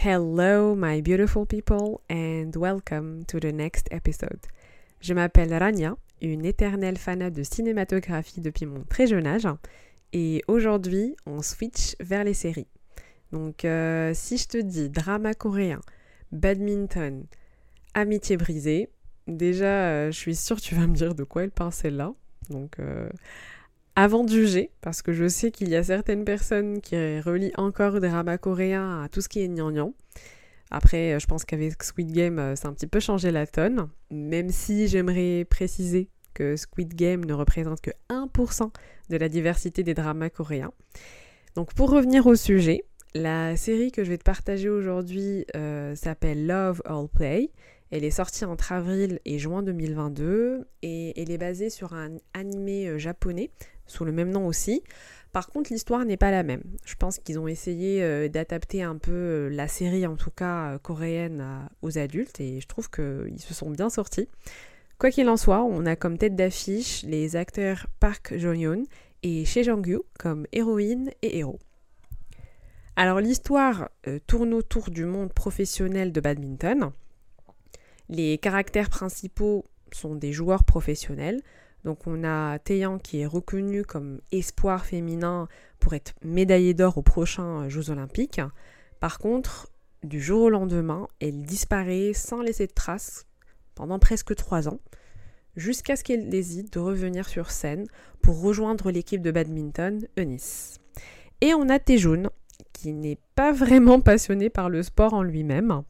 Hello, my beautiful people, and welcome to the next episode. Je m'appelle Rania, une éternelle fanat de cinématographie depuis mon très jeune âge, et aujourd'hui, on switch vers les séries. Donc, euh, si je te dis drama coréen, badminton, amitié brisée, déjà, euh, je suis sûre tu vas me dire de quoi elle parle celle-là. Donc, euh, avant de juger, parce que je sais qu'il y a certaines personnes qui relient encore des dramas coréens à tout ce qui est gnangnan. Après, euh, je pense qu'avec Squid Game, euh, ça a un petit peu changé la tonne, même si j'aimerais préciser que Squid Game ne représente que 1% de la diversité des dramas coréens. Donc pour revenir au sujet, la série que je vais te partager aujourd'hui euh, s'appelle Love All Play. Elle est sortie entre avril et juin 2022 et elle est basée sur un animé japonais sous le même nom aussi. Par contre, l'histoire n'est pas la même. Je pense qu'ils ont essayé euh, d'adapter un peu euh, la série, en tout cas euh, coréenne, aux adultes, et je trouve qu'ils se sont bien sortis. Quoi qu'il en soit, on a comme tête d'affiche les acteurs Park Jo-hyun et Shee Jong-yu comme héroïne et héros. Alors l'histoire tourne autour du monde professionnel de badminton. Les caractères principaux sont des joueurs professionnels, donc on a Taeyang qui est reconnu comme espoir féminin pour être médaillée d'or aux prochains euh, Jeux olympiques. Par contre, du jour au lendemain, elle disparaît sans laisser de traces pendant presque trois ans, jusqu'à ce qu'elle décide de revenir sur scène pour rejoindre l'équipe de badminton Eunice. Et on a Taejun, qui n'est pas vraiment passionné par le sport en lui-même.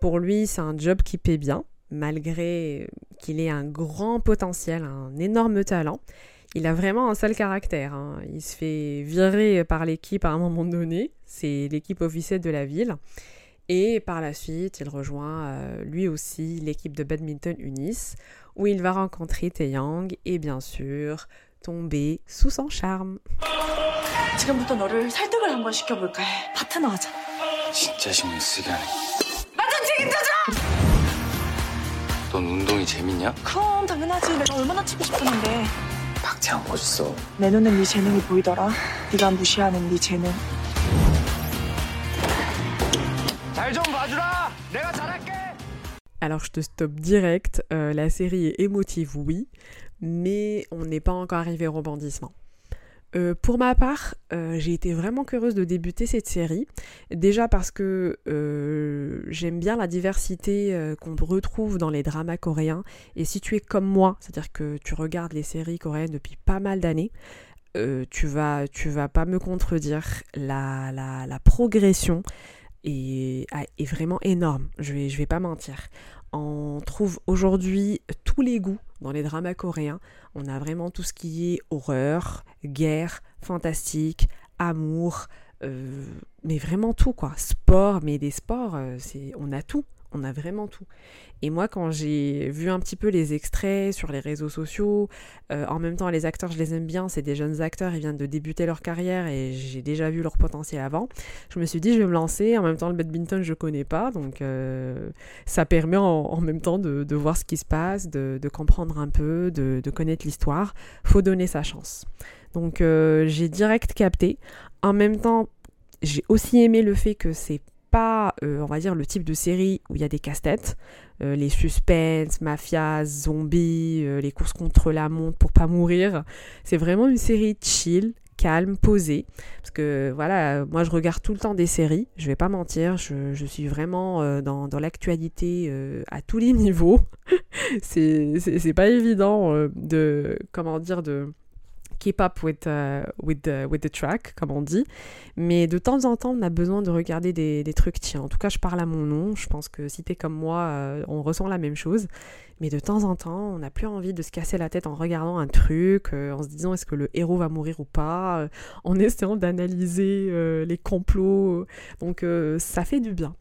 Pour lui, c'est un job qui paie bien, malgré qu'il ait un grand potentiel, un énorme talent, il a vraiment un sale caractère. Hein. Il se fait virer par l'équipe à un moment donné, c'est l'équipe officielle de la ville. Et par la suite, il rejoint euh, lui aussi l'équipe de badminton Unis, où il va rencontrer Taeyang et bien sûr tomber sous son charme. 넌 운동이 재밌냐? 그럼 당연하지. 내가 얼마나 치고 싶었는데. 박재영 멋있어. 내 눈엔 네 재능이 보이더라. 네가 무시하는 네 재능. 잘 좀 봐주라. 내가 잘할게. Alors je te stoppe direct, euh, la série est émotive oui, mais on n'est pas encore arrivé au rebondissement. Euh, pour ma part, euh, j'ai été vraiment curieuse de débuter cette série. Déjà parce que euh, j'aime bien la diversité qu'on retrouve dans les dramas coréens. Et si tu es comme moi, c'est-à-dire que tu regardes les séries coréennes depuis pas mal d'années, tu, vas, tu vas pas me contredire. La, progression est, est, vraiment énorme. Je vais, je vais pas mentir. On trouve aujourd'hui tous les goûts dans les dramas coréens. On a vraiment tout ce qui est horreur, guerre, fantastique, amour, euh, mais vraiment tout quoi. Sport, mais des sports, euh, c'est, on a tout on a vraiment tout. Et moi, quand j'ai vu un petit peu les extraits sur les réseaux sociaux, euh, en même temps, les acteurs, je les aime bien, c'est des jeunes acteurs, ils viennent de débuter leur carrière et j'ai déjà vu leur potentiel avant. Je me suis dit, je vais me lancer. En même temps, le badminton, je connais pas, donc euh, ça permet en, même temps de, voir ce qui se passe, de, comprendre un peu, de, connaître l'histoire. Faut donner sa chance. Donc, euh, j'ai direct capté. En même temps, j'ai aussi aimé le fait que c'est euh, on va dire, le type de série où il y a des casse-têtes. Euh, les suspens, mafias, zombies, euh, les courses contre la montre pour pas mourir. C'est vraiment une série chill, calme, posée. Parce que voilà, moi je regarde tout le temps des séries, je vais pas mentir, je, suis vraiment dans, dans l'actualité à tous les niveaux. c'est pas évident de, comment dire, de keep up with, uh, with, the, with the track, comme on dit. Mais de temps en temps, on a besoin de regarder des, des trucs. Tiens, en tout cas, je parle à mon nom. Je pense que si t'es comme moi, euh, on ressent la même chose. Mais de temps en temps, on n'a plus envie de se casser la tête en regardant un truc, euh, en se disant est-ce que le héros va mourir ou pas, euh, en essayant d'analyser les complots. Donc, ça fait du bien.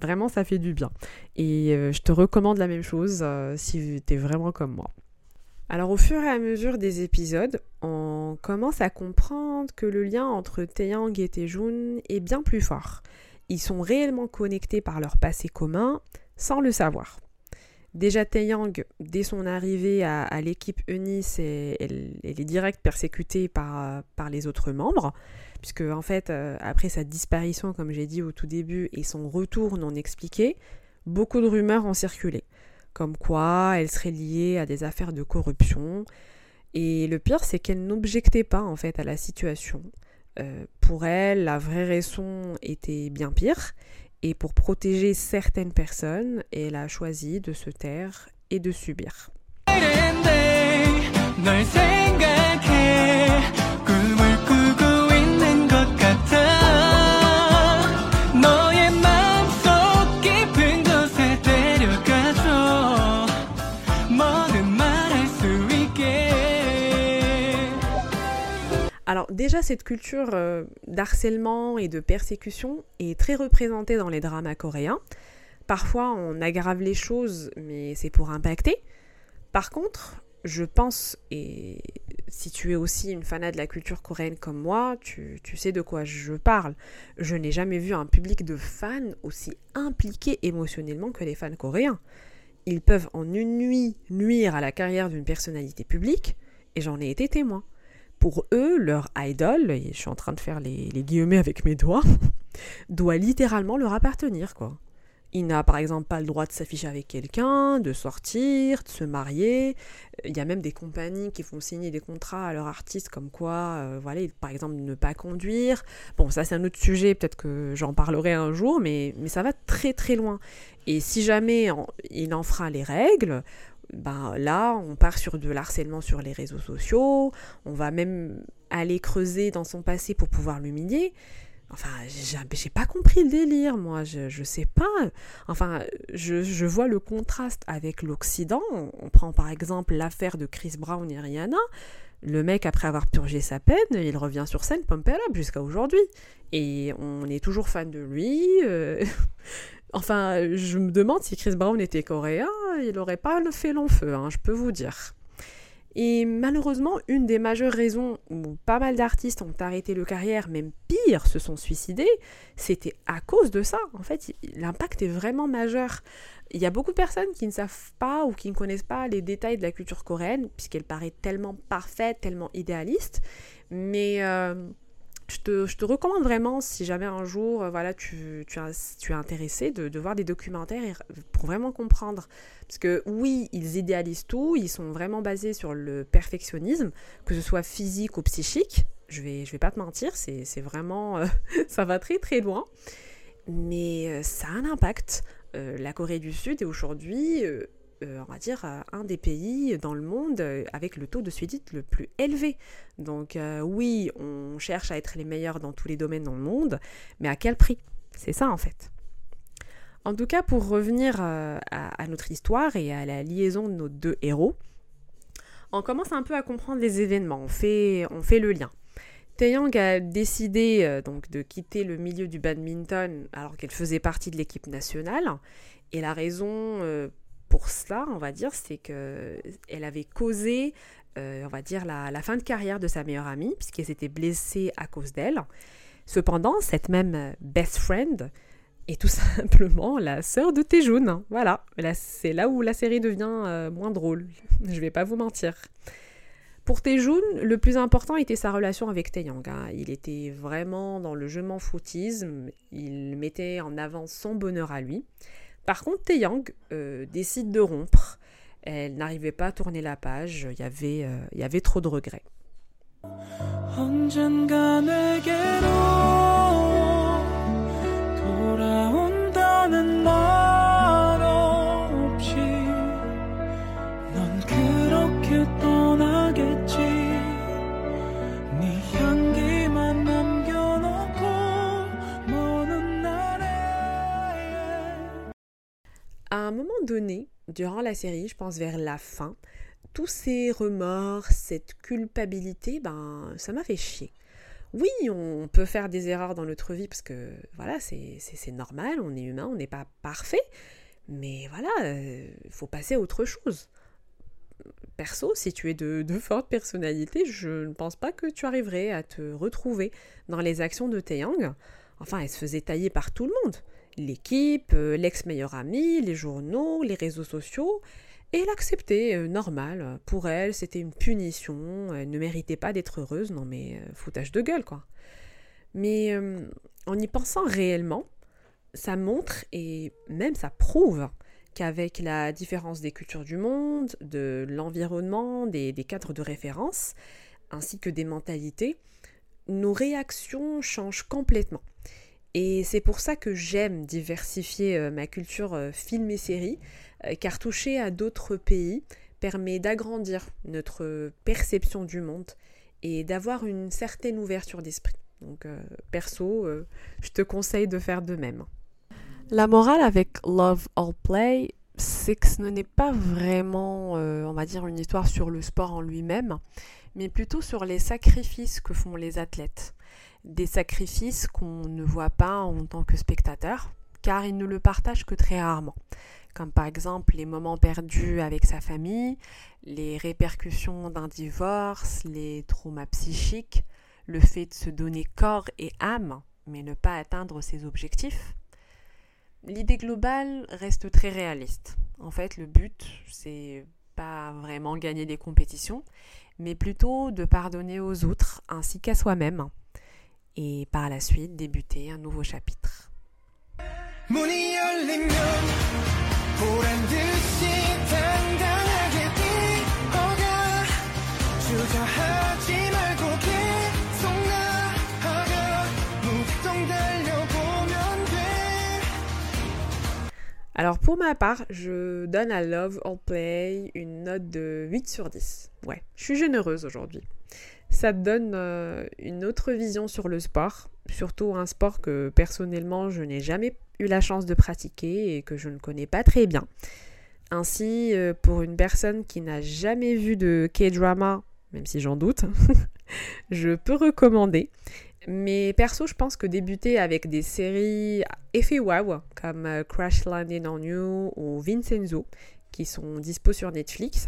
Vraiment, ça fait du bien. Et je te recommande la même chose si t'es vraiment comme moi. Alors au fur et à mesure des épisodes, on commence à comprendre que le lien entre Taeyang et Taejun est bien plus fort. Ils sont réellement connectés par leur passé commun sans le savoir. Déjà, Taeyang, dès son arrivée à, l'équipe Eunice, elle, est directe persécutée par, par les autres membres, puisque en fait, euh, après sa disparition, comme j'ai dit au tout début, et son retour non expliqué, beaucoup de rumeurs ont circulé, comme quoi elle serait liée à des affaires de corruption. Et le pire, c'est qu'elle n'objectait pas en fait à la situation. Euh, pour elle, la vraie raison était bien pire. Et pour protéger certaines personnes, elle a choisi de se taire et de subir. Alors déjà, cette culture euh, d'harcèlement et de persécution est très représentée dans les dramas coréens. Parfois, on aggrave les choses, mais c'est pour impacter. Par contre, je pense, et si tu es aussi une fanat de la culture coréenne comme moi, tu, tu sais de quoi je parle. Je n'ai jamais vu un public de fans aussi impliqué émotionnellement que les fans coréens. Ils peuvent en une nuit nuire à la carrière d'une personnalité publique, et j'en ai été témoin pour eux, leur idol, et je suis en train de faire les, guillemets avec mes doigts, doit littéralement leur appartenir, quoi. Il n'a par exemple pas le droit de s'afficher avec quelqu'un, de sortir, de se marier. Il y a même des compagnies qui font signer des contrats à leurs artistes comme quoi, euh, voilà, par exemple, ne pas conduire. Bon, ça c'est un autre sujet, peut-être que j'en parlerai un jour, mais, mais ça va très très loin. Et si jamais il enfreint les règles, ben là, on part sur de l'harcèlement sur les réseaux sociaux, on va même aller creuser dans son passé pour pouvoir l'humilier. Enfin, j'ai pas compris le délire, moi, je, je sais pas. Enfin, je, vois le contraste avec l'Occident. On, prend par exemple l'affaire de Chris Brown et Rihanna. Le mec, après avoir purgé sa peine, il revient sur scène, pump it up jusqu'à aujourd'hui. Et on est toujours fan de lui. Euh, Enfin, je me demande si Chris Brown était coréen, il n'aurait pas fait long feu, hein, je peux vous dire. Et malheureusement, une des majeures raisons où pas mal d'artistes ont arrêté le carrière, même pire, se sont suicidés, c'était à cause de ça. En fait, l'impact est vraiment majeur. Il y a beaucoup de personnes qui ne savent pas ou qui ne connaissent pas les détails de la culture coréenne, puisqu'elle paraît tellement parfaite, tellement idéaliste. Mais euh, je te, recommande vraiment, si jamais un jour euh, voilà, tu, es intéressé, de, voir des documentaires pour vraiment comprendre. Parce que oui, ils idéalisent tout, ils sont vraiment basés sur le perfectionnisme, que ce soit physique ou psychique. Je vais, je vais pas te mentir, c'est vraiment. Euh, ça va très très loin. Mais euh, ça a un impact. la Corée du Sud est aujourd'hui on va dire, euh, un des pays dans le monde euh, avec le taux de suicide le plus élevé. Donc oui, on cherche à être les meilleurs dans tous les domaines dans le monde, mais à quel prix? C'est ça en fait. En tout cas, pour revenir à, notre histoire et à la liaison de nos deux héros, on commence un peu à comprendre les événements, on fait, on fait le lien. Taeyang a décidé donc de quitter le milieu du badminton alors qu'elle faisait partie de l'équipe nationale. Et la raison pour cela, on va dire, c'est que elle avait causé, euh, on va dire, la, fin de carrière de sa meilleure amie, puisqu'elle s'était blessée à cause d'elle. Cependant, cette même best friend est tout simplement la sœur de Taejun. Voilà, c'est là où la série devient euh, moins drôle. Je vais pas vous mentir. Pour Taejun, le plus important était sa relation avec Taeyang. Hein. Il était vraiment dans le je m'en foutisme. Il mettait en avant son bonheur à lui. Par contre, Taeyang euh, décide de rompre. Elle n'arrivait pas à tourner la page. Il y avait, euh, il y avait trop de regrets. À un moment donné, durant la série, je pense vers la fin, tous ces remords, cette culpabilité, ben, ça m'a fait chier. Oui, on peut faire des erreurs dans notre vie parce que voilà, c'est normal, on est humain, on n'est pas parfait, mais voilà, il euh, faut passer à autre chose. Perso, si tu es de, de forte personnalité, je ne pense pas que tu arriverais à te retrouver dans les actions de Taeyang. Enfin, elle se faisait tailler par tout le monde. L'équipe, euh, l'ex-meilleur ami, les journaux, les réseaux sociaux, et elle acceptait, euh, normal. Pour elle, c'était une punition, elle ne méritait pas d'être heureuse, non mais euh, foutage de gueule quoi. Mais en y pensant réellement, ça montre et même ça prouve qu'avec la différence des cultures du monde, de l'environnement, des cadres de référence, ainsi que des mentalités, nos réactions changent complètement. Et c'est pour ça que j'aime diversifier euh, ma culture euh, film et série, euh, car toucher à d'autres pays permet d'agrandir notre perception du monde et d'avoir une certaine ouverture d'esprit. Donc perso, je te conseille de faire de même. La morale avec Love All Play, c'est que ce n'est pas vraiment, on va dire, une histoire sur le sport en lui-même, mais plutôt sur les sacrifices que font les athlètes. Des sacrifices qu'on ne voit pas en tant que spectateur, car ils ne le partagent que très rarement. Comme par exemple les moments perdus avec sa famille, les répercussions d'un divorce, les traumas psychiques, le fait de se donner corps et âme, mais ne pas atteindre ses objectifs. L'idée globale reste très réaliste. En fait, le but, c'est pas vraiment gagner des compétitions, mais plutôt de pardonner aux autres ainsi qu'à soi-même, et par la suite débuter un nouveau chapitre. Alors pour ma part, je donne à Love on Play une note de 8 sur 10. Ouais, je suis généreuse aujourd'hui. Ça donne euh, une autre vision sur le sport, surtout un sport que personnellement je n'ai jamais eu la chance de pratiquer et que je ne connais pas très bien. Ainsi, euh, pour une personne qui n'a jamais vu de K-drama, même si j'en doute, je peux recommander. Mais perso, je pense que débuter avec des séries effet wow, comme euh, Crash Landing on You ou Vincenzo, qui sont dispo sur Netflix,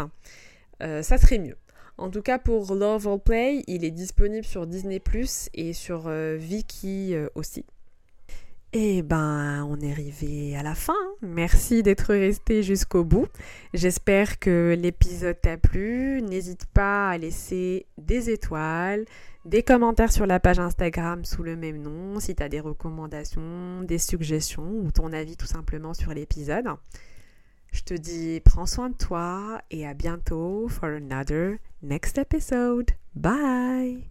ça serait mieux. En tout cas, pour Love or Play, il est disponible sur Disney Plus et sur euh, Viki euh, aussi. Et ben, on est arrivé à la fin. Merci d'être resté jusqu'au bout. J'espère que l'épisode t'a plu. N'hésite pas à laisser des étoiles, des commentaires sur la page Instagram sous le même nom, si tu as des recommandations, des suggestions ou ton avis tout simplement sur l'épisode. Je te dis prends soin de toi et à bientôt for another next episode. Bye